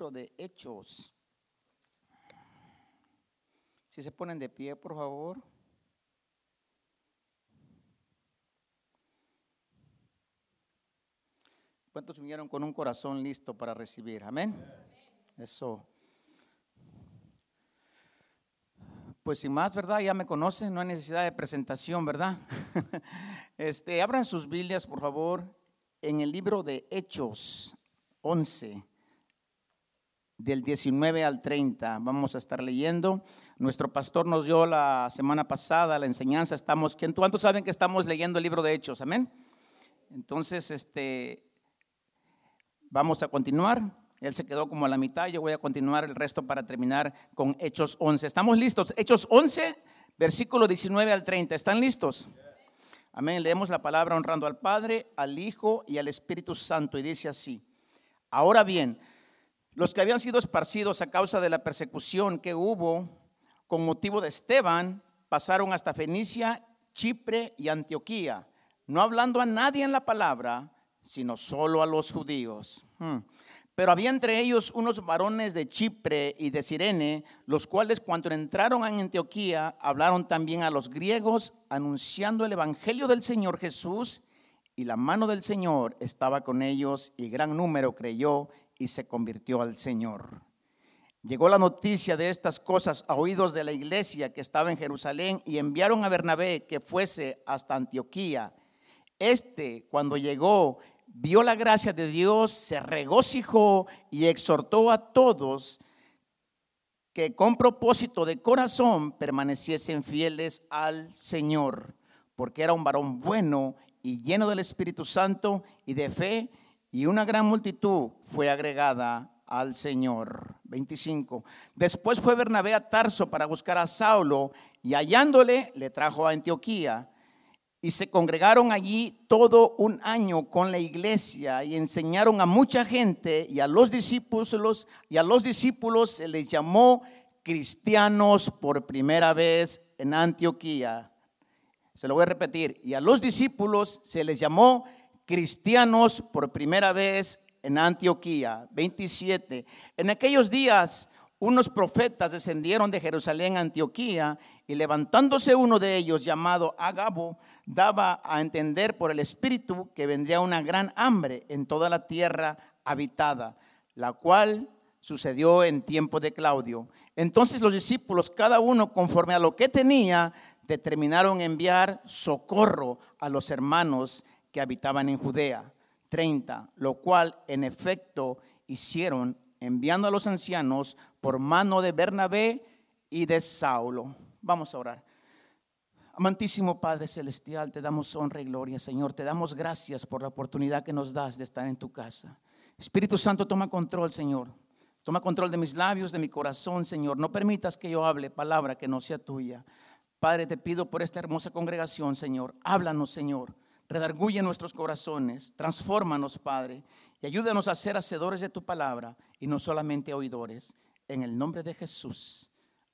libro de Hechos. Si se ponen de pie, por favor. ¿Cuántos vinieron con un corazón listo para recibir? Amén. Eso. Pues sin más, ¿verdad? Ya me conocen, no hay necesidad de presentación, ¿verdad? este, abran sus Biblias, por favor, en el libro de Hechos 11, del 19 al 30. Vamos a estar leyendo. Nuestro pastor nos dio la semana pasada la enseñanza. Estamos, ¿cuántos saben que estamos leyendo el libro de Hechos? Amén. Entonces, este, vamos a continuar. Él se quedó como a la mitad. Yo voy a continuar el resto para terminar con Hechos 11. ¿Estamos listos? Hechos 11, versículo 19 al 30. ¿Están listos? Amén. Leemos la palabra honrando al Padre, al Hijo y al Espíritu Santo. Y dice así. Ahora bien, los que habían sido esparcidos a causa de la persecución que hubo con motivo de Esteban, pasaron hasta Fenicia, Chipre y Antioquía, no hablando a nadie en la palabra, sino solo a los judíos. Hmm. Pero había entre ellos unos varones de Chipre y de Sirene, los cuales cuando entraron en Antioquía hablaron también a los griegos, anunciando el Evangelio del Señor Jesús, y la mano del Señor estaba con ellos, y gran número creyó y se convirtió al Señor. Llegó la noticia de estas cosas a oídos de la iglesia que estaba en Jerusalén, y enviaron a Bernabé que fuese hasta Antioquía. Este, cuando llegó, vio la gracia de Dios, se regocijó y exhortó a todos que con propósito de corazón permaneciesen fieles al Señor, porque era un varón bueno y lleno del Espíritu Santo y de fe, y una gran multitud fue agregada al Señor. 25. Después fue Bernabé a Tarso para buscar a Saulo, y hallándole le trajo a Antioquía y se congregaron allí todo un año con la iglesia y enseñaron a mucha gente y a los discípulos y a los discípulos se les llamó cristianos por primera vez en Antioquía. Se lo voy a repetir, y a los discípulos se les llamó cristianos por primera vez en Antioquía. 27. En aquellos días unos profetas descendieron de Jerusalén a Antioquía y levantándose uno de ellos llamado Agabo, daba a entender por el Espíritu que vendría una gran hambre en toda la tierra habitada, la cual sucedió en tiempo de Claudio. Entonces los discípulos, cada uno conforme a lo que tenía, determinaron enviar socorro a los hermanos que habitaban en Judea. 30, lo cual en efecto hicieron enviando a los ancianos por mano de Bernabé y de Saulo. Vamos a orar. Amantísimo Padre Celestial, te damos honra y gloria, Señor. Te damos gracias por la oportunidad que nos das de estar en tu casa. Espíritu Santo, toma control, Señor. Toma control de mis labios, de mi corazón, Señor. No permitas que yo hable palabra que no sea tuya. Padre, te pido por esta hermosa congregación, Señor. Háblanos, Señor. Redarguye nuestros corazones. Transfórmanos, Padre. Y ayúdanos a ser hacedores de tu palabra y no solamente oidores. En el nombre de Jesús.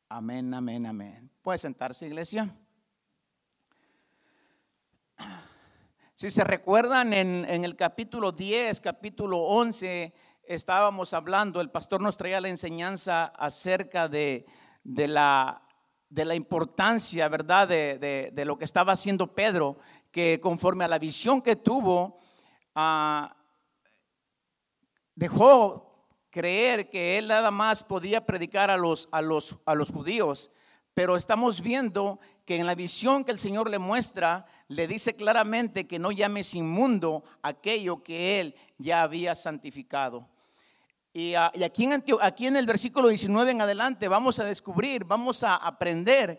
Amén, amén, amén. ¿Puede sentarse, iglesia? Si se recuerdan, en, el capítulo 10, capítulo 11, estábamos hablando, el pastor nos traía la enseñanza acerca de, la, de la, importancia, ¿verdad?, de, lo que estaba haciendo Pedro, que conforme a la visión que tuvo, ah, dejó creer que él nada más podía predicar a los, a los, a los judíos, pero estamos viendo que en la visión que el Señor le muestra, le dice claramente que no llames inmundo aquello que él ya había santificado. Y, ah, aquí, en, aquí en el versículo 19 en adelante vamos a descubrir, vamos a aprender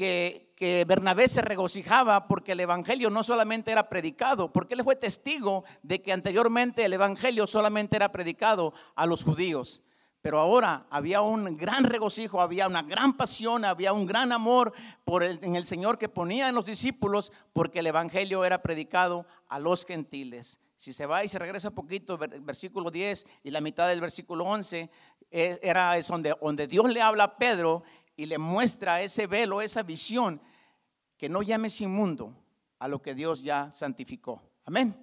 que, Bernabé se regocijaba porque el Evangelio no solamente era predicado, porque él fue testigo de que anteriormente el Evangelio solamente era predicado a los judíos. Pero ahora había un gran regocijo, había una gran pasión, había un gran amor por el, en el Señor que ponía en los discípulos porque el Evangelio era predicado a los gentiles. Si se va y se regresa un poquito, versículo 10 y la mitad del versículo 11, eh, era es donde, donde Dios le habla a Pedro y le muestra ese velo, esa visión, que no llames inmundo a lo que Dios ya santificó. Amén.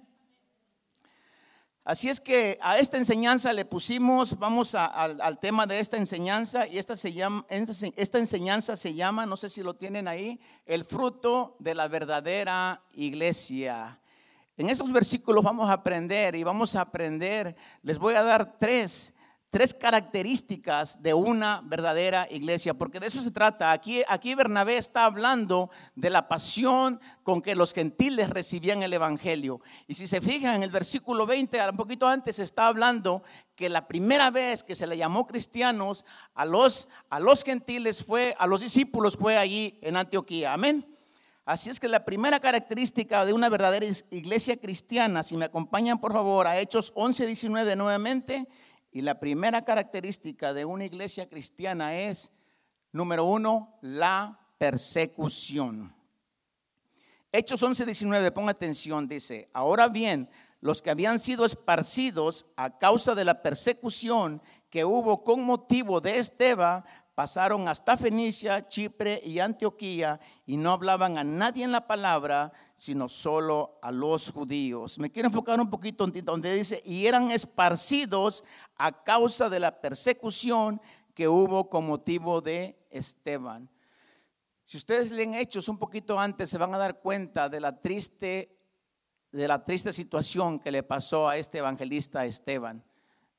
Así es que a esta enseñanza le pusimos, vamos al, tema de esta enseñanza, y esta, se llama, esta enseñanza se llama, no sé si lo tienen ahí, el fruto de la verdadera iglesia. En estos versículos vamos a aprender y vamos a aprender, les voy a dar tres tres características de una verdadera iglesia, porque de eso se trata. Aquí, aquí Bernabé está hablando de la pasión con que los gentiles recibían el Evangelio. Y si se fijan en el versículo 20, un poquito antes está hablando que la primera vez que se le llamó cristianos a los, a los gentiles fue, a los discípulos fue allí en Antioquía. Amén. Así es que la primera característica de una verdadera iglesia cristiana, si me acompañan por favor a Hechos 11, 19 nuevamente, y la primera característica de una iglesia cristiana es, número uno, la persecución. Hechos 11, 19, ponga atención, dice, ahora bien, los que habían sido esparcidos a causa de la persecución que hubo con motivo de Esteban, pasaron hasta Fenicia, Chipre y Antioquía y no hablaban a nadie en la palabra, sino solo a los judíos. Me quiero enfocar un poquito donde dice, y eran esparcidos a causa de la persecución que hubo con motivo de Esteban. Si ustedes leen Hechos un poquito antes, se van a dar cuenta de la triste, de la triste situación que le pasó a este evangelista Esteban.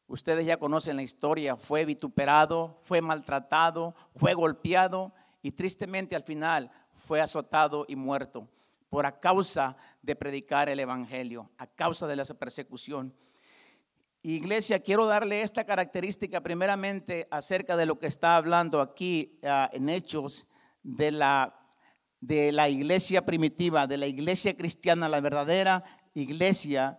Ustedes ya conocen la historia, fue vituperado, fue maltratado, fue golpeado y tristemente al final fue azotado y muerto por a causa de predicar el Evangelio, a causa de la persecución. Iglesia, quiero darle esta característica primeramente acerca de lo que está hablando aquí ah, en Hechos de la, de la iglesia primitiva, de la iglesia cristiana, la verdadera iglesia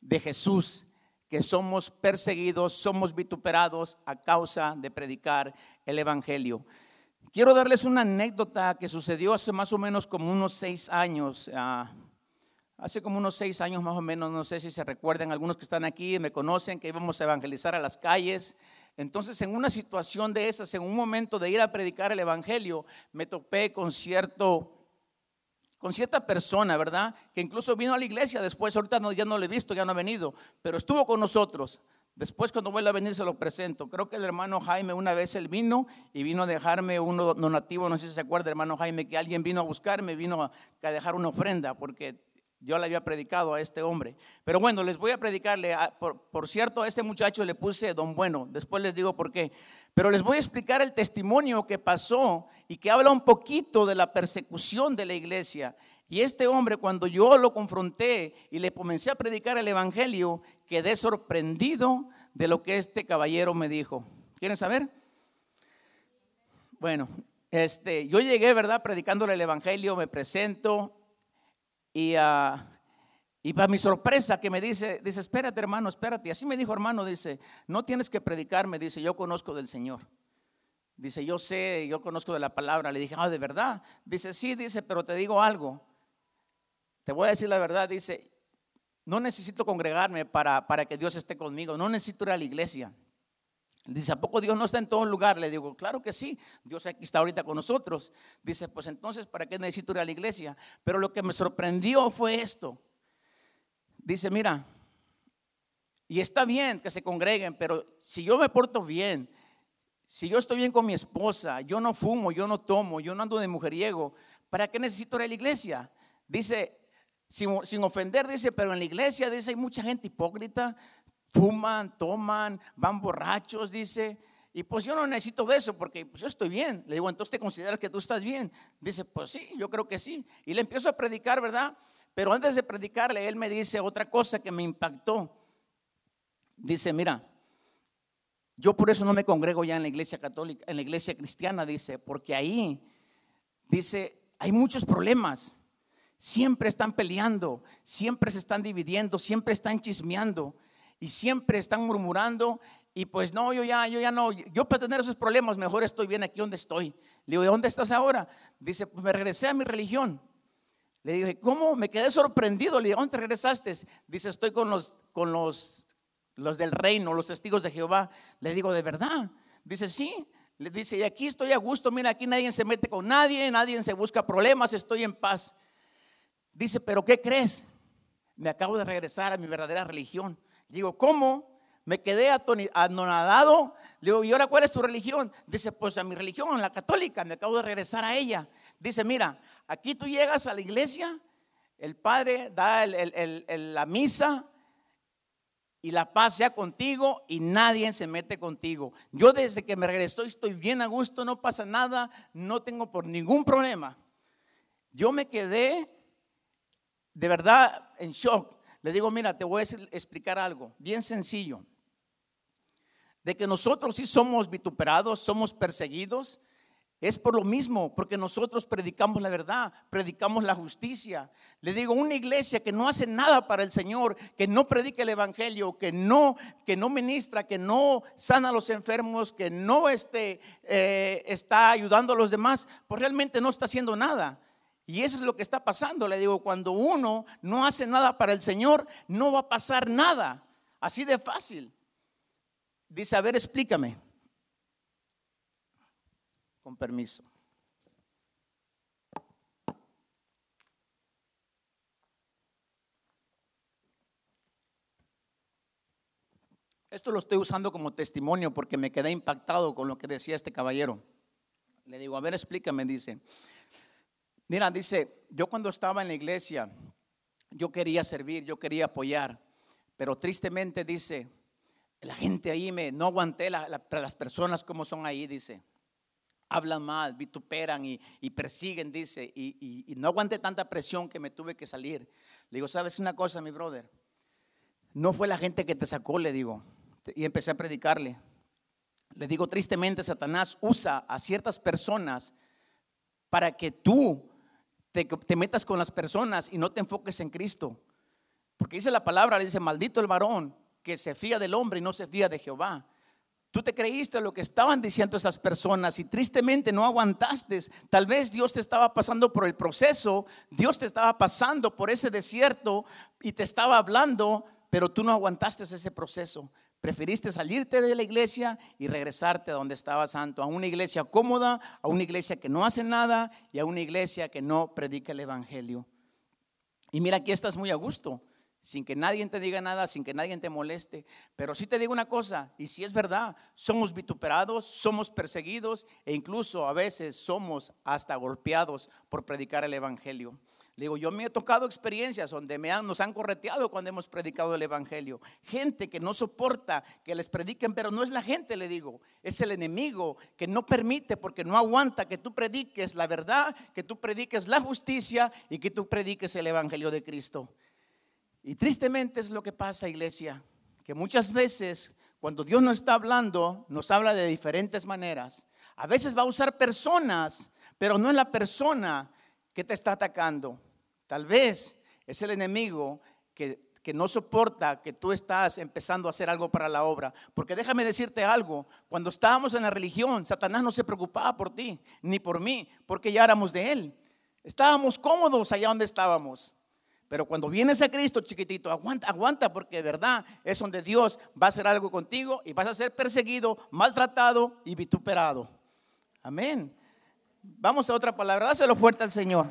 de Jesús que somos perseguidos, somos vituperados a causa de predicar el Evangelio. Quiero darles una anécdota que sucedió hace más o menos como unos seis años. Ah, hace como unos seis años más o menos, no sé si se recuerdan, algunos que están aquí me conocen, que íbamos a evangelizar a las calles. Entonces, en una situación de esas, en un momento de ir a predicar el Evangelio, me topé con cierto con cierta persona, ¿verdad? Que incluso vino a la iglesia después, ahorita no, ya no lo he visto, ya no ha venido, pero estuvo con nosotros. Después cuando vuelva a venir se lo presento. Creo que el hermano Jaime una vez él vino y vino a dejarme un donativo, no sé si se acuerda, hermano Jaime, que alguien vino a buscarme, vino a, dejar una ofrenda porque yo le había predicado a este hombre. Pero bueno, les voy a predicarle. Por, por, cierto, a este muchacho le puse don bueno. Después les digo por qué. Pero les voy a explicar el testimonio que pasó y que habla un poquito de la persecución de la iglesia. Y este hombre, cuando yo lo confronté y le comencé a predicar el Evangelio, quedé sorprendido de lo que este caballero me dijo. ¿Quieren saber? Bueno, este, yo llegué, ¿verdad? Predicándole el Evangelio, me presento y... Uh, y para mi sorpresa que me dice, dice, espérate hermano, espérate. Y así me dijo hermano, dice, no tienes que predicarme, dice, yo conozco del Señor. Dice, yo sé, yo conozco de la palabra. Le dije, ah, ¿de verdad? Dice, sí, dice, pero te digo algo. Te voy a decir la verdad, dice, no necesito congregarme para, para que Dios esté conmigo, no necesito ir a la iglesia. Dice, ¿a poco Dios no está en todo lugar? Le digo, claro que sí, Dios aquí está ahorita con nosotros. Dice, pues entonces, ¿para qué necesito ir a la iglesia? Pero lo que me sorprendió fue esto dice, mira, y está bien que se congreguen, pero si yo me porto bien, si yo estoy bien con mi esposa, yo no fumo, yo no tomo, yo no ando de mujeriego, ¿para qué necesito ir a la iglesia? Dice, sin, sin, ofender, dice, pero en la iglesia, dice, hay mucha gente hipócrita, fuman, toman, van borrachos, dice, y pues yo no necesito de eso porque pues yo estoy bien. Le digo, entonces te consideras que tú estás bien. Dice, pues sí, yo creo que sí. Y le empiezo a predicar, ¿verdad? Pero antes de predicarle, él me dice otra cosa que me impactó. Dice, mira, yo por eso no me congrego ya en la iglesia católica, en la iglesia cristiana, dice, porque ahí, dice, hay muchos problemas. Siempre están peleando, siempre se están dividiendo, siempre están chismeando y siempre están murmurando. Y pues no, yo ya, yo ya no, yo para tener esos problemas mejor estoy bien aquí donde estoy. Le digo, ¿de dónde estás ahora? Dice, pues me regresé a mi religión. Le dije, ¿cómo? Me quedé sorprendido. Le dije, ¿dónde regresaste? Dice, estoy con los, con los, los del reino, los testigos de Jehová. Le digo, ¿de verdad? Dice, sí. Le dice, y aquí estoy a gusto. Mira, aquí nadie se mete con nadie, nadie se busca problemas, estoy en paz. Dice, pero ¿qué crees? Me acabo de regresar a mi verdadera religión. Digo, ¿cómo? Me quedé anonadado. Le digo, ¿y ahora cuál es tu religión? Dice, pues a mi religión, la católica, me acabo de regresar a ella. Dice, mira, aquí tú llegas a la iglesia, el padre da la misa y la paz sea contigo y nadie se mete contigo. Yo desde que me regresó estoy bien a gusto, no pasa nada, no tengo por ningún problema. Yo me quedé de verdad en shock. Le digo, mira, te voy a explicar algo bien sencillo. De que nosotros sí somos vituperados, somos perseguidos, es por lo mismo, porque nosotros predicamos la verdad, predicamos la justicia. Le digo, una iglesia que no hace nada para el Señor, que no predica el Evangelio, que no, que no ministra, que no sana a los enfermos, que no este, eh, está ayudando a los demás, pues realmente no está haciendo nada. Y eso es lo que está pasando. Le digo, cuando uno no hace nada para el Señor, no va a pasar nada. Así de fácil. Dice, a ver, explícame. Con permiso. Esto lo estoy usando como testimonio porque me quedé impactado con lo que decía este caballero. Le digo, a ver, explícame, dice. Mira, dice, yo cuando estaba en la iglesia, yo quería servir, yo quería apoyar, pero tristemente dice, la gente ahí me, no aguanté las personas como son ahí, dice hablan mal, vituperan y, persiguen, dice, y, no aguanté tanta presión que me tuve que salir. Le digo, ¿sabes una cosa, mi brother? No fue la gente que te sacó, le digo, y empecé a predicarle. Le digo, tristemente, Satanás usa a ciertas personas para que tú te, te metas con las personas y no te enfoques en Cristo. Porque dice la palabra, dice, maldito el varón que se fía del hombre y no se fía de Jehová. Tú te creíste lo que estaban diciendo esas personas y tristemente no aguantaste. Tal vez Dios te estaba pasando por el proceso, Dios te estaba pasando por ese desierto y te estaba hablando, pero tú no aguantaste ese proceso. Preferiste salirte de la iglesia y regresarte a donde estaba santo, a una iglesia cómoda, a una iglesia que no hace nada y a una iglesia que no predica el evangelio. Y mira, aquí estás muy a gusto sin que nadie te diga nada, sin que nadie te moleste. Pero sí te digo una cosa, y si es verdad, somos vituperados, somos perseguidos e incluso a veces somos hasta golpeados por predicar el Evangelio. Digo, yo me he tocado experiencias donde me han, nos han correteado cuando hemos predicado el Evangelio. Gente que no soporta que les prediquen, pero no es la gente, le digo, es el enemigo que no permite porque no aguanta que tú prediques la verdad, que tú prediques la justicia y que tú prediques el Evangelio de Cristo. Y tristemente es lo que pasa, iglesia, que muchas veces cuando Dios nos está hablando, nos habla de diferentes maneras. A veces va a usar personas, pero no es la persona que te está atacando. Tal vez es el enemigo que, que no soporta que tú estás empezando a hacer algo para la obra. Porque déjame decirte algo, cuando estábamos en la religión, Satanás no se preocupaba por ti, ni por mí, porque ya éramos de él. Estábamos cómodos allá donde estábamos. Pero cuando vienes a Cristo, chiquitito, aguanta, aguanta, porque de verdad es donde Dios va a hacer algo contigo y vas a ser perseguido, maltratado y vituperado. Amén. Vamos a otra palabra, dáselo fuerte al Señor.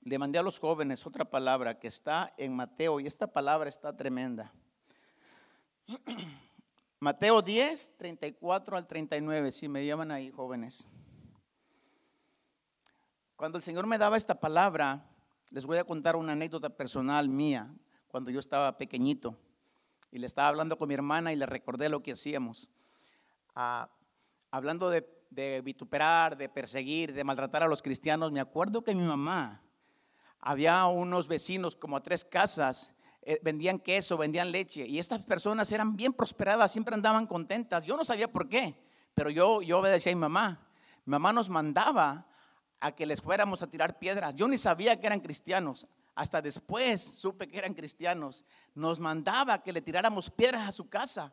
Le mandé a los jóvenes otra palabra que está en Mateo y esta palabra está tremenda. Mateo 10, 34 al 39, si me llaman ahí, jóvenes. Cuando el Señor me daba esta palabra, les voy a contar una anécdota personal mía, cuando yo estaba pequeñito y le estaba hablando con mi hermana y le recordé lo que hacíamos. Ah, hablando de, vituperar, de perseguir, de maltratar a los cristianos, me acuerdo que mi mamá, había unos vecinos como a tres casas, eh, vendían queso, vendían leche, y estas personas eran bien prosperadas, siempre andaban contentas. Yo no sabía por qué, pero yo, yo obedecía a mi mamá. Mamá nos mandaba a que les fuéramos a tirar piedras. Yo ni sabía que eran cristianos. Hasta después supe que eran cristianos. Nos mandaba que le tiráramos piedras a su casa,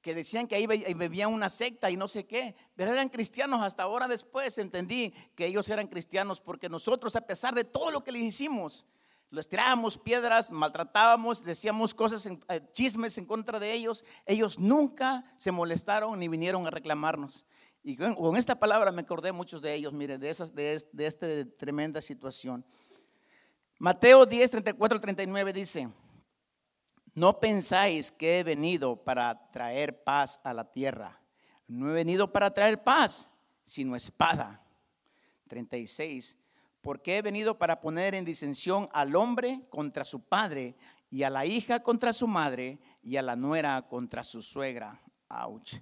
que decían que ahí bebían una secta y no sé qué, pero eran cristianos. Hasta ahora después entendí que ellos eran cristianos porque nosotros, a pesar de todo lo que les hicimos, les tirábamos piedras, maltratábamos, decíamos cosas, eh, chismes en contra de ellos. Ellos nunca se molestaron ni vinieron a reclamarnos. Y con, esta palabra me acordé muchos de ellos, mire, de, esas, de, esta tremenda situación. Mateo 10, 34, 39 dice, no pensáis que he venido para traer paz a la tierra. No he venido para traer paz, sino espada. 36. Porque he venido para poner en disensión al hombre contra su padre y a la hija contra su madre y a la nuera contra su suegra. Ouch.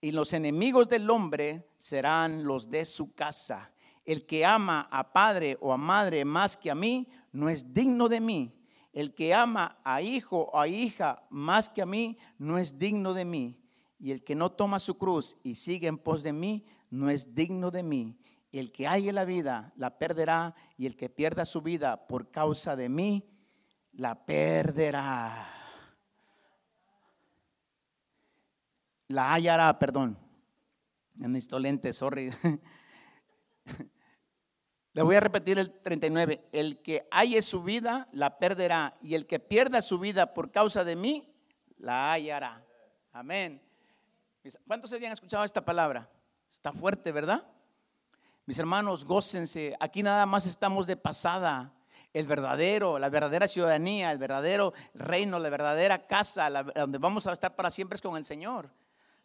Y los enemigos del hombre serán los de su casa. El que ama a padre o a madre más que a mí, no es digno de mí. El que ama a hijo o a hija más que a mí, no es digno de mí. Y el que no toma su cruz y sigue en pos de mí, no es digno de mí. Y el que halle la vida, la perderá. Y el que pierda su vida por causa de mí, la perderá. La hallará, perdón. En mis lentes, sorry. Le voy a repetir el 39. El que halle su vida, la perderá. Y el que pierda su vida por causa de mí, la hallará. Amén. ¿Cuántos habían escuchado esta palabra? Está fuerte, ¿verdad? Mis hermanos, gócense. Aquí nada más estamos de pasada. El verdadero, la verdadera ciudadanía, el verdadero reino, la verdadera casa, donde vamos a estar para siempre es con el Señor.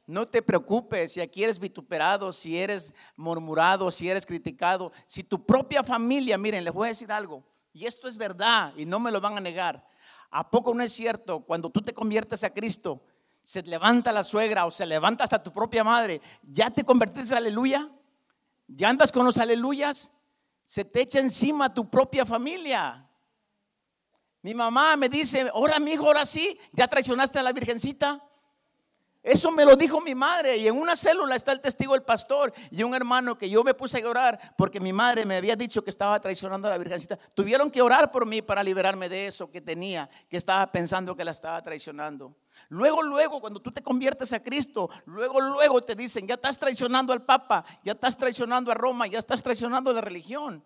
No te preocupes si aquí eres vituperado, si eres murmurado, si eres criticado, si tu propia familia, miren, les voy a decir algo, y esto es verdad y no me lo van a negar. ¿A poco no es cierto cuando tú te conviertes a Cristo, se levanta la suegra o se levanta hasta tu propia madre, ya te convertiste aleluya? ¿Ya andas con los aleluyas? Se te echa encima tu propia familia. Mi mamá me dice, ahora mi hijo, ahora sí, ya traicionaste a la virgencita. Eso me lo dijo mi madre y en una célula está el testigo del pastor y un hermano que yo me puse a llorar porque mi madre me había dicho que estaba traicionando a la Virgencita. Tuvieron que orar por mí para liberarme de eso que tenía, que estaba pensando que la estaba traicionando. Luego, luego, cuando tú te conviertes a Cristo, luego, luego te dicen, ya estás traicionando al Papa, ya estás traicionando a Roma, ya estás traicionando la religión.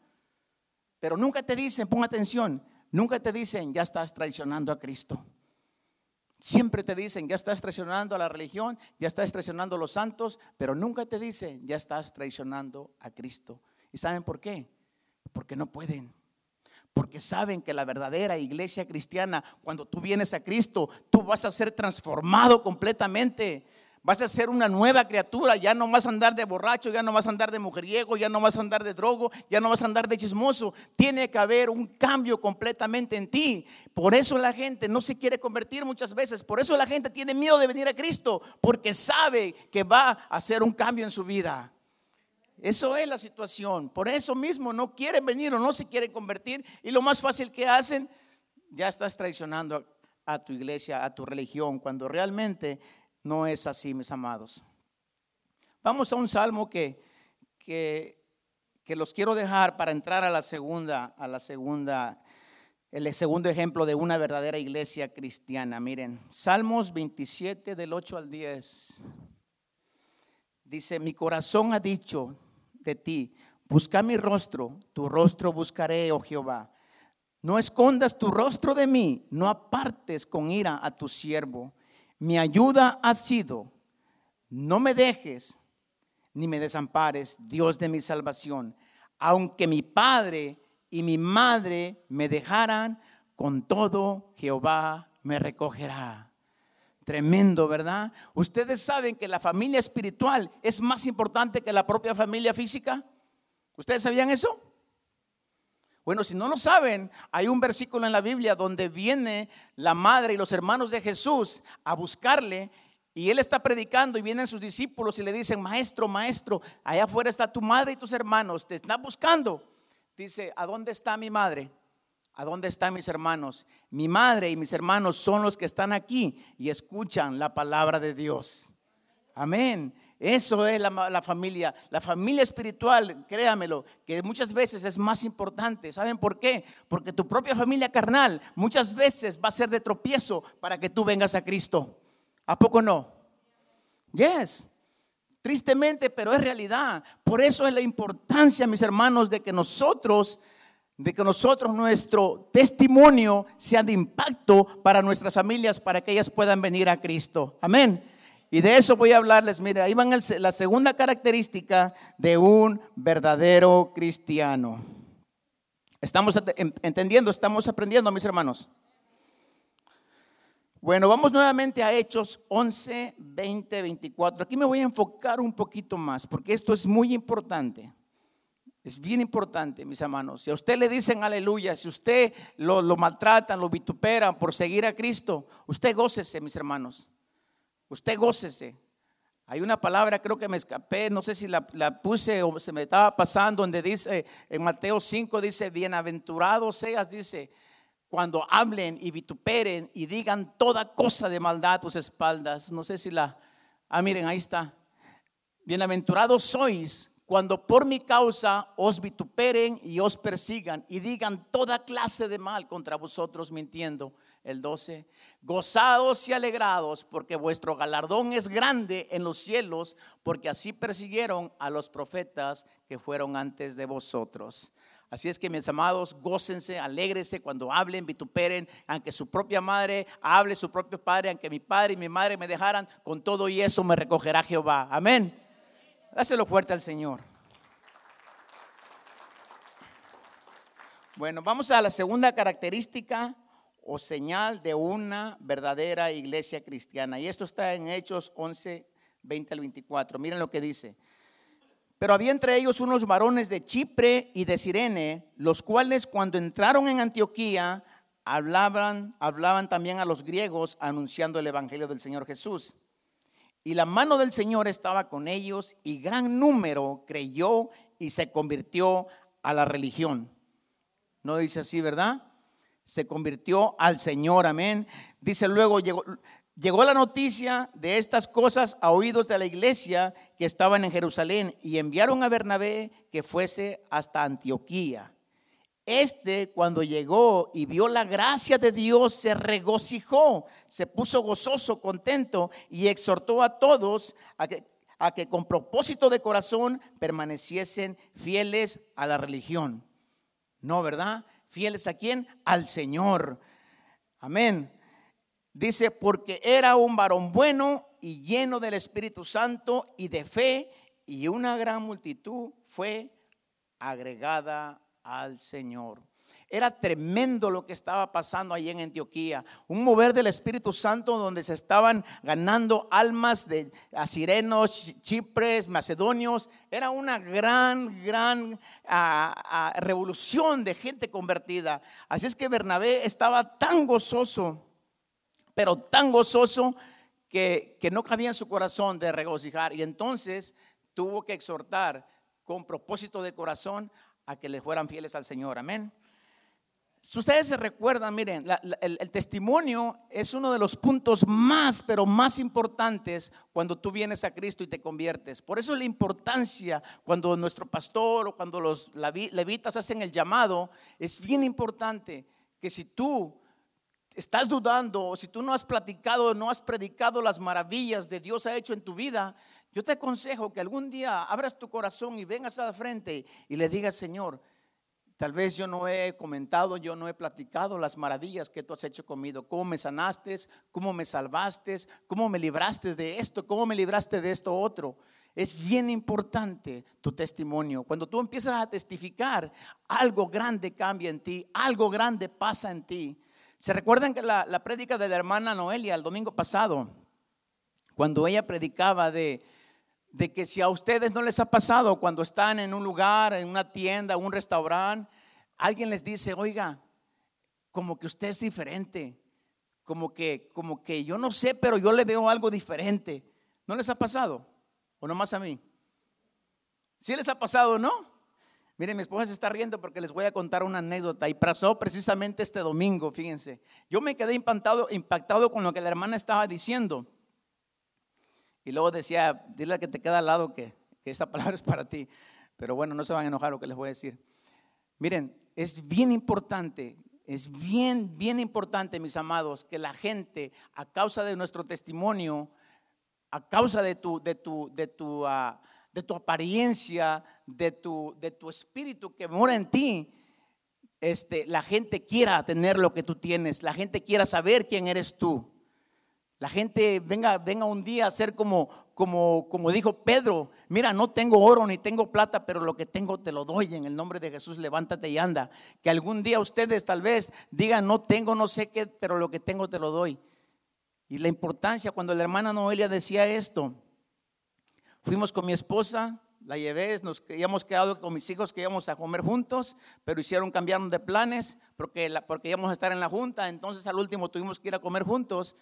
Pero nunca te dicen, pon atención, nunca te dicen, ya estás traicionando a Cristo. Siempre te dicen, ya estás traicionando a la religión, ya estás traicionando a los santos, pero nunca te dicen, ya estás traicionando a Cristo. ¿Y saben por qué? Porque no pueden. Porque saben que la verdadera iglesia cristiana, cuando tú vienes a Cristo, tú vas a ser transformado completamente. Vas a ser una nueva criatura, ya no vas a andar de borracho, ya no vas a andar de mujeriego, ya no vas a andar de drogo, ya no vas a andar de chismoso. Tiene que haber un cambio completamente en ti. Por eso la gente no se quiere convertir muchas veces, por eso la gente tiene miedo de venir a Cristo, porque sabe que va a hacer un cambio en su vida. Eso es la situación. Por eso mismo no quieren venir o no se quieren convertir. Y lo más fácil que hacen, ya estás traicionando a tu iglesia, a tu religión, cuando realmente no es así, mis amados. Vamos a un salmo que, que, los quiero dejar para entrar a la segunda, a la segunda, el segundo ejemplo de una verdadera iglesia cristiana. Miren, Salmos 27 del 8 al 10. Dice, mi corazón ha dicho de ti, busca mi rostro, tu rostro buscaré, oh Jehová. No escondas tu rostro de mí, no apartes con ira a tu siervo mi ayuda ha sido, no me dejes ni me desampares, Dios de mi salvación. Aunque mi padre y mi madre me dejaran, con todo Jehová me recogerá. Tremendo, ¿verdad? Ustedes saben que la familia espiritual es más importante que la propia familia física. ¿Ustedes sabían eso? Bueno, si no lo saben, hay un versículo en la Biblia donde viene la madre y los hermanos de Jesús a buscarle y él está predicando y vienen sus discípulos y le dicen, maestro, maestro, allá afuera está tu madre y tus hermanos, te están buscando. Dice, ¿a dónde está mi madre? ¿A dónde están mis hermanos? Mi madre y mis hermanos son los que están aquí y escuchan la palabra de Dios. Amén. Eso es la, familia. La familia espiritual, créamelo, que muchas veces es más importante. ¿Saben por qué? Porque tu propia familia carnal muchas veces va a ser de tropiezo para que tú vengas a Cristo. ¿A poco no? Yes. Tristemente, pero es realidad. Por eso es la importancia, mis hermanos, de que nosotros de que nosotros nuestro testimonio sea de impacto para nuestras familias, para que ellas puedan venir a Cristo. Amén. Y de eso voy a hablarles. Mire, ahí van la segunda característica de un verdadero cristiano. ¿Estamos entendiendo? ¿Estamos aprendiendo, mis hermanos? Bueno, vamos nuevamente a Hechos 11, 20, 24. Aquí me voy a enfocar un poquito más porque esto es muy importante. Es bien importante, mis hermanos. Si a usted le dicen aleluya, si usted lo, lo maltratan, lo vituperan por seguir a Cristo, usted gócese, mis hermanos. Usted gócese. Hay una palabra, creo que me escapé, no sé si la, la, puse o se me estaba pasando, donde dice, en Mateo 5 dice, bienaventurados seas, dice, cuando hablen y vituperen y digan toda cosa de maldad a tus espaldas. No sé si la... Ah, miren, ahí está. Bienaventurados sois cuando por mi causa os vituperen y os persigan y digan toda clase de mal contra vosotros mintiendo. El 12. Gozados y alegrados porque vuestro galardón es grande en los cielos, porque así persiguieron a los profetas que fueron antes de vosotros. Así es que mis amados, gócense, alégrese cuando hablen, vituperen, aunque su propia madre hable, su propio padre, aunque mi padre y mi madre me dejaran, con todo y eso me recogerá Jehová. Amén. Dáselo fuerte al Señor. Bueno, vamos a la segunda característica o señal de una verdadera iglesia cristiana. Y esto está en Hechos 11, 20 al 24. Miren lo que dice. Pero había entre ellos unos varones de Chipre y de Sirene, los cuales cuando entraron en Antioquía hablaban, hablaban también a los griegos anunciando el evangelio del Señor Jesús. Y la mano del Señor estaba con ellos y gran número creyó y se convirtió a la religión. No dice así, ¿verdad? Se convirtió al Señor, amén. Dice luego, llegó, Llegó la noticia de estas cosas a oídos de la iglesia que estaban en Jerusalén y enviaron a Bernabé que fuese hasta Antioquía. Este, cuando llegó y vio la gracia de Dios, se regocijó, se puso gozoso, contento y exhortó a todos a que, a que con propósito de corazón permaneciesen fieles a la religión. No, ¿verdad? Fieles a quién? Al Señor. Amén. Dice, porque era un varón bueno y lleno del Espíritu Santo y de fe, y una gran multitud fue agregada al Señor. Era tremendo lo que estaba pasando ahí en Antioquía. Un mover del Espíritu Santo donde se estaban ganando almas de asirenos, chipres, macedonios. Era una gran, gran revolución de gente convertida. Así es que Bernabé estaba tan gozoso pero tan gozoso que, no cabía en su corazón de regocijar. Y entonces tuvo que exhortar con propósito de corazón a que le fueran fieles al Señor. Amén. Si ustedes se recuerdan, miren, el, testimonio es uno de los puntos más, pero más importantes cuando tú vienes a Cristo y te conviertes. Por eso la importancia cuando nuestro pastor o cuando los levitas hacen el llamado, es bien importante que si tú estás dudando o si tú no has platicado, no has predicado las maravillas de Dios ha hecho en tu vida, yo te aconsejo que algún día abras tu corazón y vengas a la frente y le digas, Señor, tal vez yo no he comentado, yo no he platicado las maravillas que tú has hecho conmigo, cómo me sanaste, cómo me salvaste, cómo me libraste de esto, cómo me libraste de esto otro. Es bien importante tu testimonio. Cuando tú empiezas a testificar, algo grande cambia en ti, algo grande pasa en ti. ¿Se recuerdan que la, la prédica de la hermana Noelia el domingo pasado, cuando ella predicaba de, de que si a ustedes no les ha pasado cuando están en un lugar, en una tienda, un restaurante, alguien les dice, oiga, como que usted es diferente, como que, como que yo no sé, pero yo le veo algo diferente. ¿No les ha pasado? ¿O nomás a mí? ¿Sí les ha pasado, no? Miren, mi esposa se está riendo porque les voy a contar una anécdota y pasó precisamente este domingo, fíjense. Yo me quedé impactado con lo que la hermana estaba diciendo. Y luego decía, dile que te queda al lado que, que esta palabra es para ti. Pero bueno, no se van a enojar lo que les voy a decir. Miren, es bien importante, es bien, bien importante, mis amados, que la gente, a causa de nuestro testimonio, a causa de tu, de tu, de tu, uh, de tu apariencia, de tu, de tu espíritu que mora en ti, este, la gente quiera tener lo que tú tienes, la gente quiera saber quién eres tú. La gente venga, venga un día a ser como, como, como dijo Pedro, mira, no tengo oro ni tengo plata, pero lo que tengo te lo doy en el nombre de Jesús, levántate y anda. Que algún día ustedes tal vez digan, no tengo, no sé qué, pero lo que tengo te lo doy. Y la importancia, cuando la hermana Noelia decía esto, fuimos con mi esposa, la llevé, nos habíamos quedado con mis hijos que íbamos a comer juntos, pero hicieron cambiar de planes porque, porque íbamos a estar en la junta, entonces al último tuvimos que ir a comer juntos.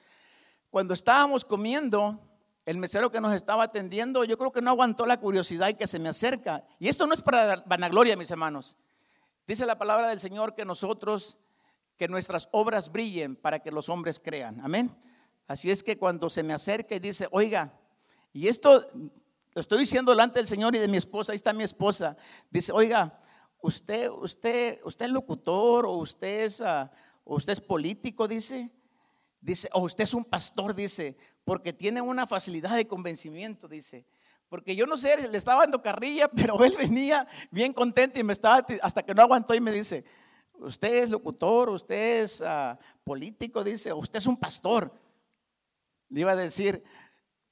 Cuando estábamos comiendo, el mesero que nos estaba atendiendo, yo creo que no aguantó la curiosidad y que se me acerca. Y esto no es para vanagloria, mis hermanos. Dice la palabra del Señor que nosotros, que nuestras obras brillen para que los hombres crean. Amén. Así es que cuando se me acerca y dice, oiga, y esto lo estoy diciendo delante del Señor y de mi esposa, ahí está mi esposa, dice, oiga, usted, usted, usted es locutor o usted es, uh, usted es político, dice. Dice, o usted es un pastor, dice, porque tiene una facilidad de convencimiento, dice. Porque yo no sé, le estaba dando carrilla, pero él venía bien contento y me estaba, hasta que no aguantó y me dice, usted es locutor, usted es uh, político, dice, o usted es un pastor. Le iba a decir,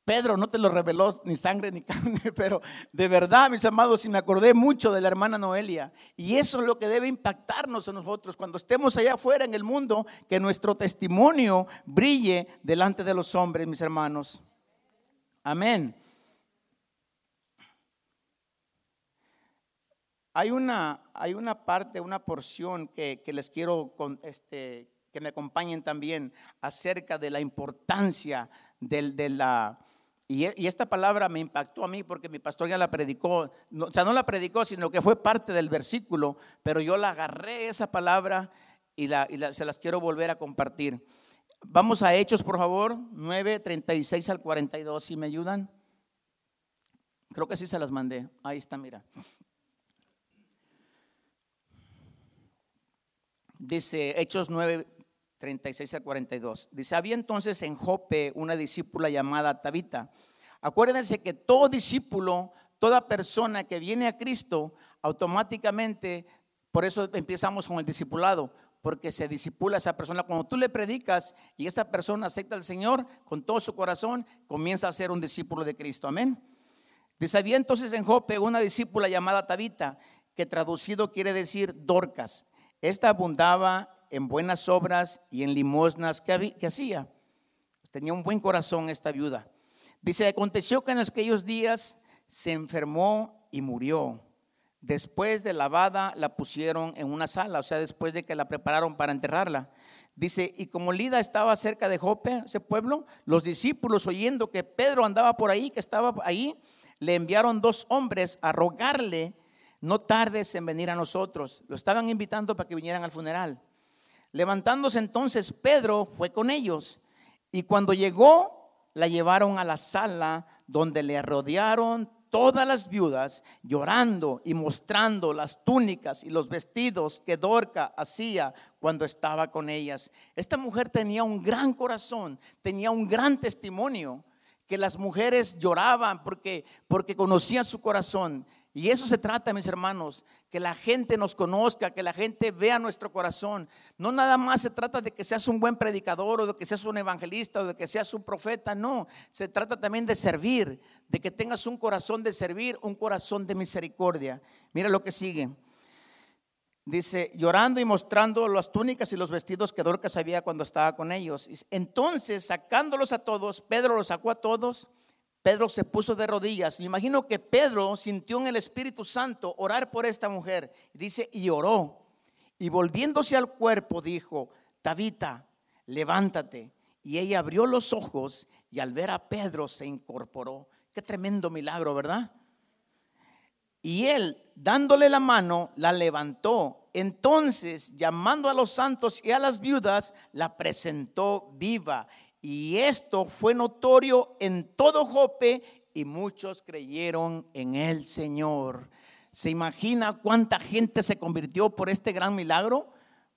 Pedro no te lo reveló ni sangre ni carne, pero de verdad, mis amados, y me acordé mucho de la hermana Noelia. Y eso es lo que debe impactarnos a nosotros cuando estemos allá afuera en el mundo, que nuestro testimonio brille delante de los hombres, mis hermanos. Amén. Hay una, hay una parte, una porción que, les quiero este, que me acompañen también acerca de la importancia del, de la y, esta palabra me impactó a mí porque mi pastor ya la predicó, o sea, no la predicó, sino que fue parte del versículo, pero yo la agarré esa palabra y, se las quiero volver a compartir. Vamos a Hechos, por favor, 9, 36 al 42, si me ayudan. Creo que sí se las mandé. Ahí está, mira. Dice Hechos 9, 36 a 42. Dice, había entonces en Jope una discípula llamada Tabita. Acuérdense que todo discípulo, toda persona que viene a Cristo, automáticamente, por eso empezamos con el discipulado, porque se disipula esa persona. Cuando tú le predicas y esta persona acepta al Señor con todo su corazón, comienza a ser un discípulo de Cristo. Amén. Dice, había entonces en Jope una discípula llamada Tabita, que traducido quiere decir Dorcas. Esta abundaba en buenas obras y en limosnas que, hacía. Tenía un buen corazón esta viuda. Dice, aconteció que en aquellos días se enfermó y murió. Después de lavada la pusieron en una sala, o sea, después de que la prepararon para enterrarla. Dice, y como Lida estaba cerca de Jope, ese pueblo, los discípulos oyendo que Pedro andaba por ahí, que estaba ahí, le enviaron dos hombres a rogarle, no tardes en venir a nosotros. Lo estaban invitando para que vinieran al funeral. Levantándose entonces Pedro fue con ellos y cuando llegó la llevaron a la sala donde le rodearon todas las viudas llorando y mostrando las túnicas y los vestidos que Dorca hacía cuando estaba con ellas. Esta mujer tenía un gran corazón, tenía un gran testimonio que las mujeres lloraban porque porque conocían su corazón y eso se trata, mis hermanos, que la gente nos conozca, que la gente vea nuestro corazón. No nada más se trata de que seas un buen predicador o de que seas un evangelista o de que seas un profeta, no. Se trata también de servir, de que tengas un corazón de servir, un corazón de misericordia. Mira lo que sigue. Dice, llorando y mostrando las túnicas y los vestidos que Dorcas había cuando estaba con ellos. Entonces, sacándolos a todos, Pedro los sacó a todos Pedro se puso de rodillas. Me imagino que Pedro sintió en el Espíritu Santo orar por esta mujer. Dice, y oró. Y volviéndose al cuerpo dijo, Tabita, levántate. Y ella abrió los ojos y al ver a Pedro se incorporó. Qué tremendo milagro, ¿verdad? Y él, dándole la mano, la levantó. Entonces, llamando a los santos y a las viudas, la presentó viva. Y esto fue notorio en todo Jope y muchos creyeron en el Señor. ¿Se imagina cuánta gente se convirtió por este gran milagro?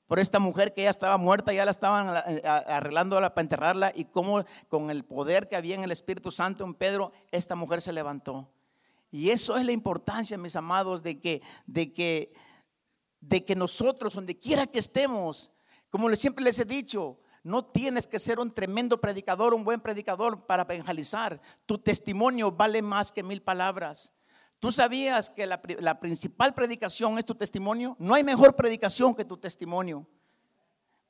Por esta mujer que ya estaba muerta, ya la estaban eh, arreglando para enterrarla y cómo con el poder que había en el Espíritu Santo en Pedro, esta mujer se levantó. Y eso es la importancia, mis amados, de que, de que, de que nosotros, donde quiera que estemos, como siempre les he dicho, no tienes que ser un tremendo predicador, un buen predicador para evangelizar. Tu testimonio vale más que mil palabras. ¿Tú sabías que la, la principal predicación es tu testimonio? No hay mejor predicación que tu testimonio.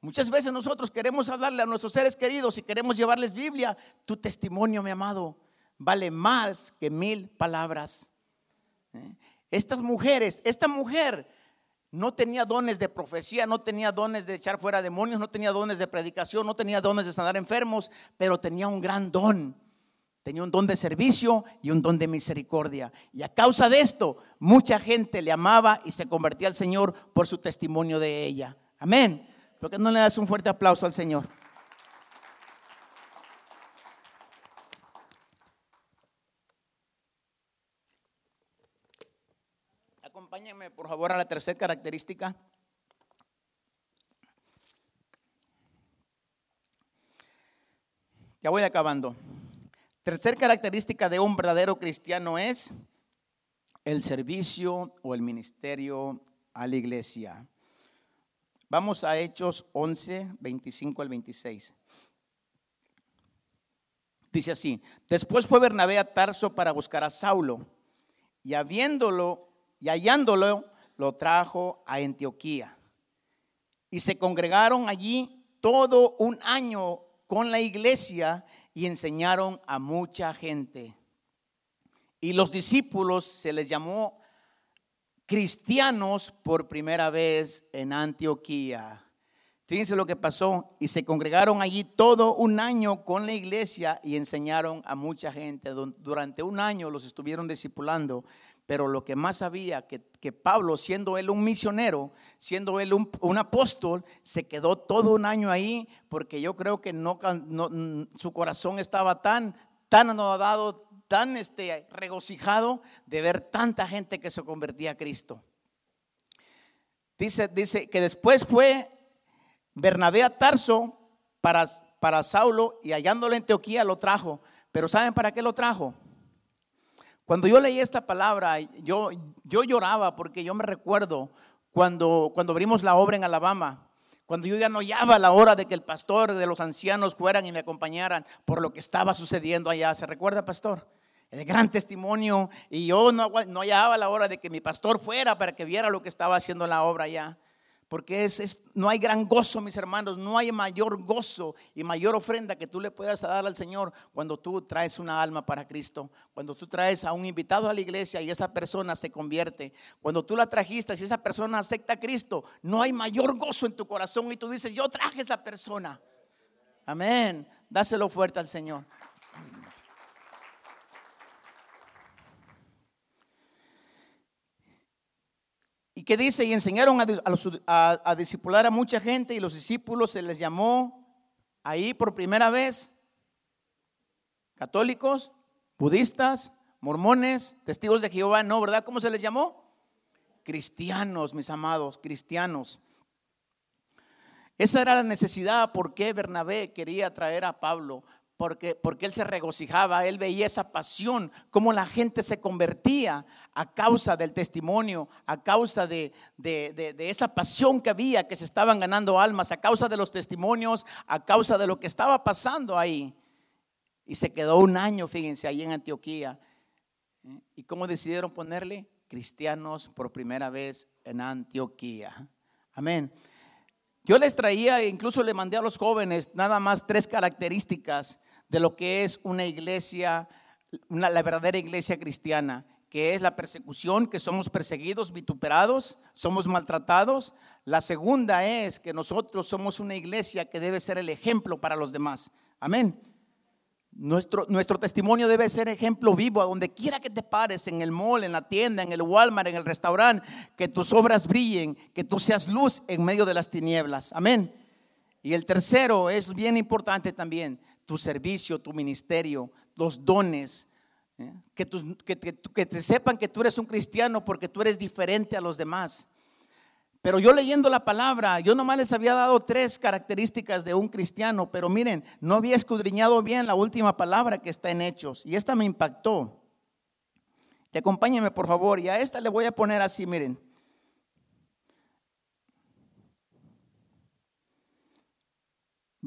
Muchas veces nosotros queremos hablarle a nuestros seres queridos y queremos llevarles Biblia. Tu testimonio, mi amado, vale más que mil palabras. ¿Eh? Estas mujeres, esta mujer no tenía dones de profecía, no tenía dones de echar fuera demonios, no tenía dones de predicación, no tenía dones de sanar enfermos, pero tenía un gran don. Tenía un don de servicio y un don de misericordia. Y a causa de esto, mucha gente le amaba y se convertía al Señor por su testimonio de ella. Amén. ¿Por qué no le das un fuerte aplauso al Señor? Acompáñenme, por favor, a la tercera característica. Ya voy acabando. Tercer característica de un verdadero cristiano es el servicio o el ministerio a la iglesia. Vamos a Hechos 11, 25 al 26. Dice así, después fue Bernabé a Tarso para buscar a Saulo y habiéndolo y hallándolo lo trajo a Antioquía. Y se congregaron allí todo un año con la iglesia y enseñaron a mucha gente. Y los discípulos se les llamó cristianos por primera vez en Antioquía. Fíjense lo que pasó. Y se congregaron allí todo un año con la iglesia y enseñaron a mucha gente. Durante un año los estuvieron discipulando. Pero lo que más sabía, que, que Pablo, siendo él un misionero, siendo él un, apóstol, se quedó todo un año ahí porque yo creo que no, su corazón estaba tan, tan anodado, tan este, regocijado de ver tanta gente que se convertía a Cristo. Dice, dice que después fue Bernabé a Tarso para, para Saulo y hallándolo en Antioquía lo trajo. Pero ¿saben para qué lo trajo? Cuando yo leí esta palabra, yo, yo lloraba porque yo me recuerdo cuando, cuando abrimos la obra en Alabama, cuando yo ya no hallaba la hora de que el pastor de los ancianos fueran y me acompañaran por lo que estaba sucediendo allá. ¿Se recuerda, pastor? el gran testimonio y yo no, no hallaba la hora de que mi pastor fuera para que viera lo que estaba haciendo la obra allá. Porque es, no hay gran gozo, mis hermanos, no hay mayor gozo y mayor ofrenda que tú le puedas dar al Señor cuando tú traes una alma para Cristo, cuando tú traes a un invitado a la iglesia y esa persona se convierte, cuando tú la trajiste y esa persona acepta a Cristo, no hay mayor gozo en tu corazón y tú dices, yo traje a esa persona. Amén. Dáselo fuerte al Señor. ¿Y qué dice? Y enseñaron a, a, a, discipular a mucha gente y los discípulos se les llamó ahí por primera vez católicos, budistas, mormones, testigos de Jehová, ¿no? ¿Verdad? ¿Cómo se les llamó? Cristianos, mis amados, cristianos. Esa era la necesidad por qué Bernabé quería traer a Pablo porque, él se regocijaba, él veía esa pasión, cómo la gente se convertía a causa del testimonio, a causa de, de, esa pasión que había, que se estaban ganando almas, a causa de los testimonios, a causa de lo que estaba pasando ahí. Y se quedó un año, fíjense, ahí en Antioquía. ¿Y cómo decidieron ponerle? Cristianos por primera vez en Antioquía. Amén. Yo les traía, incluso le mandé a los jóvenes nada más tres características de lo que es una iglesia, la verdadera iglesia cristiana, que es la persecución, que somos perseguidos, vituperados, somos maltratados. La segunda es que nosotros somos una iglesia que debe ser el ejemplo para los demás. Amén. Nuestro, nuestro, testimonio debe ser ejemplo vivo a donde quiera que te pares, en el mall, en la tienda, en el Walmart, en el restaurante, que tus obras brillen, que tú seas luz en medio de las tinieblas. Amén. Y el tercero es bien importante también tu servicio, tu ministerio, los dones. ¿eh? Que, que, te sepan que tú eres un cristiano porque tú eres diferente a los demás. Pero yo leyendo la palabra, yo nomás les había dado tres características de un cristiano, pero miren, no había escudriñado bien la última palabra que está en Hechos y esta me impactó. Y acompáñenme por favor, y a esta le voy a poner así, miren.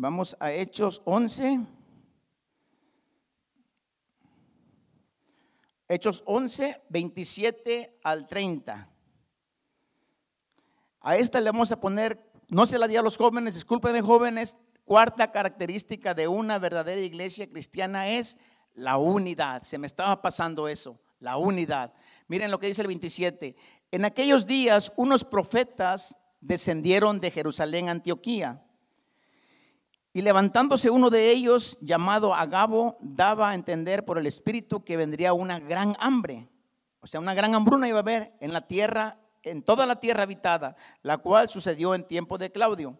Vamos a Hechos 11. Hechos 11, 27 al 30. A esta le vamos a poner, no se la di a los jóvenes, discúlpenme jóvenes, cuarta característica de una verdadera iglesia cristiana es la unidad. Se me estaba pasando eso, la unidad. Miren lo que dice el 27. En aquellos días unos profetas descendieron de Jerusalén a Antioquía. Y levantándose uno de ellos, llamado Agabo, daba a entender por el Espíritu que vendría una gran hambre. O sea, una gran hambruna iba a haber en la tierra en toda la tierra habitada, la cual sucedió en tiempo de Claudio.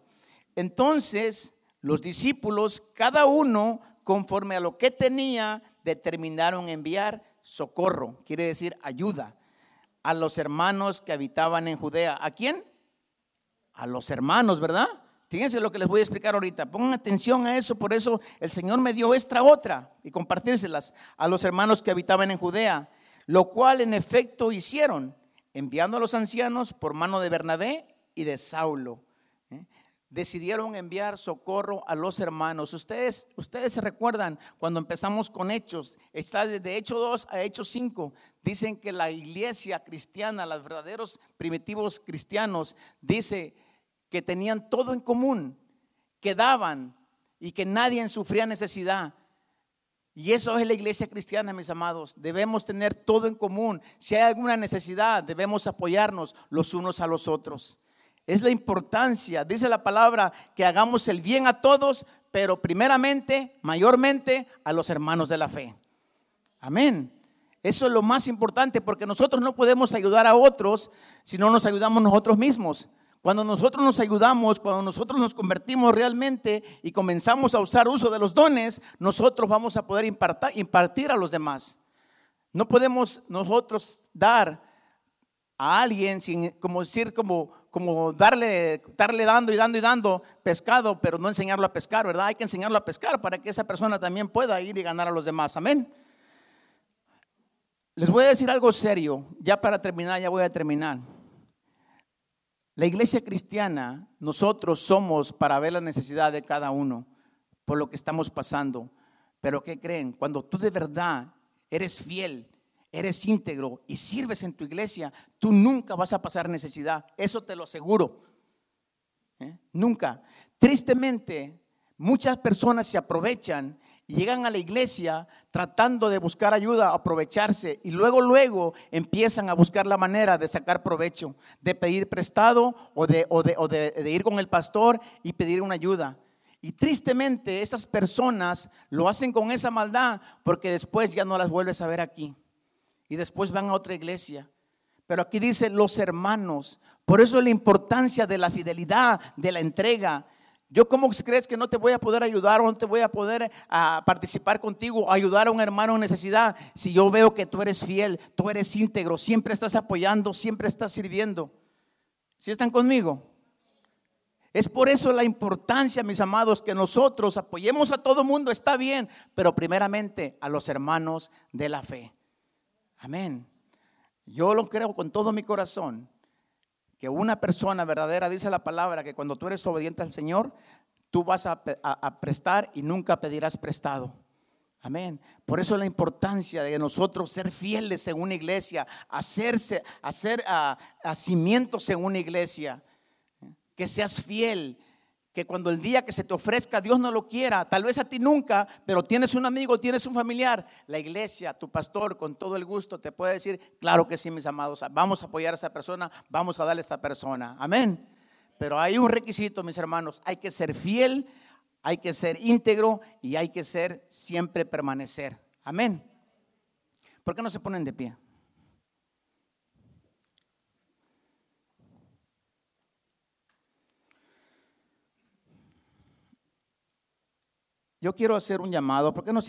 Entonces los discípulos, cada uno conforme a lo que tenía, determinaron enviar socorro, quiere decir ayuda, a los hermanos que habitaban en Judea. ¿A quién? A los hermanos, ¿verdad? Fíjense lo que les voy a explicar ahorita. Pongan atención a eso, por eso el Señor me dio esta otra y compartírselas a los hermanos que habitaban en Judea, lo cual en efecto hicieron enviando a los ancianos por mano de Bernabé y de Saulo. ¿eh? Decidieron enviar socorro a los hermanos. Ustedes, ustedes se recuerdan cuando empezamos con Hechos, está desde Hechos 2 a Hechos 5. Dicen que la iglesia cristiana, los verdaderos primitivos cristianos, dice que tenían todo en común, que daban y que nadie sufría necesidad. Y eso es la iglesia cristiana, mis amados. Debemos tener todo en común. Si hay alguna necesidad, debemos apoyarnos los unos a los otros. Es la importancia, dice la palabra, que hagamos el bien a todos, pero primeramente, mayormente, a los hermanos de la fe. Amén. Eso es lo más importante porque nosotros no podemos ayudar a otros si no nos ayudamos nosotros mismos. Cuando nosotros nos ayudamos, cuando nosotros nos convertimos realmente y comenzamos a usar uso de los dones, nosotros vamos a poder impartir, a los demás. No podemos nosotros dar a alguien sin, como decir, como, como darle, darle dando y dando y dando pescado, pero no enseñarlo a pescar, ¿verdad? Hay que enseñarlo a pescar para que esa persona también pueda ir y ganar a los demás. Amén. Les voy a decir algo serio, ya para terminar, ya voy a terminar. La iglesia cristiana, nosotros somos para ver la necesidad de cada uno por lo que estamos pasando. Pero ¿qué creen? Cuando tú de verdad eres fiel, eres íntegro y sirves en tu iglesia, tú nunca vas a pasar necesidad. Eso te lo aseguro. ¿Eh? Nunca. Tristemente, muchas personas se aprovechan llegan a la iglesia tratando de buscar ayuda, aprovecharse y luego, luego empiezan a buscar la manera de sacar provecho, de pedir prestado o de, de, ir con el pastor y pedir una ayuda. Y tristemente esas personas lo hacen con esa maldad porque después ya no las vuelves a ver aquí. Y después van a otra iglesia. Pero aquí dice los hermanos. Por eso la importancia de la fidelidad, de la entrega. Yo cómo crees que no te voy a poder ayudar o no te voy a poder ah, participar contigo, ayudar a un hermano en necesidad, si yo veo que tú eres fiel, tú eres íntegro, siempre estás apoyando, siempre estás sirviendo. ¿Sí están conmigo? Es por eso la importancia, mis amados, que nosotros apoyemos a todo mundo, está bien, pero primeramente a los hermanos de la fe. Amén. Yo lo creo con todo mi corazón que una persona verdadera, dice la palabra, que cuando tú eres obediente al Señor, tú vas a, prestar y nunca pedirás prestado. Amén. Por eso la importancia de nosotros ser fieles en una iglesia, hacerse, hacer a, cimientos en una iglesia, que seas fiel, que cuando el día que se te ofrezca Dios no lo quiera, tal vez a ti nunca, pero tienes un amigo, tienes un familiar, la iglesia, tu pastor con todo el gusto te puede decir, claro que sí, mis amados, vamos a apoyar a esa persona, vamos a darle a esta persona. Amén. Pero hay un requisito, mis hermanos, hay que ser fiel, hay que ser íntegro y hay que ser siempre permanecer. Amén. ¿Por qué no se ponen de pie? Yo quiero hacer un llamado, ¿por qué no